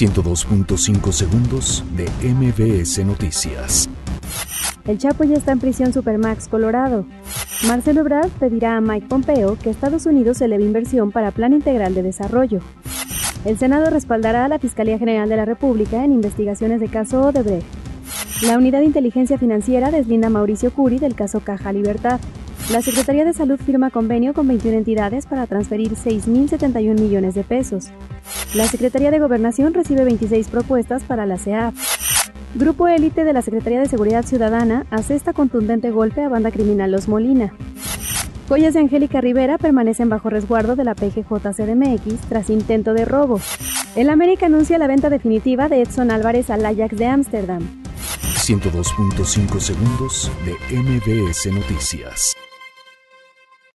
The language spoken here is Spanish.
102.5 segundos de MBS Noticias. El Chapo ya está en prisión Supermax, Colorado. Marcelo Ebrard pedirá a Mike Pompeo que Estados Unidos eleve inversión para Plan Integral de Desarrollo. El Senado respaldará a la Fiscalía General de la República en investigaciones de caso Odebrecht. La Unidad de Inteligencia Financiera deslinda a Mauricio Curi del caso Caja Libertad. La Secretaría de Salud firma convenio con 21 entidades para transferir 6.071 millones de pesos. La Secretaría de Gobernación recibe 26 propuestas para la CEAF. Grupo élite de la Secretaría de Seguridad Ciudadana asesta contundente golpe a banda criminal Los Molina. Joyas de Angélica Rivera permanecen bajo resguardo de la PGJ CDMX tras intento de robo. El América anuncia la venta definitiva de Edson Álvarez al Ajax de Ámsterdam. 102.5 segundos de MBS Noticias.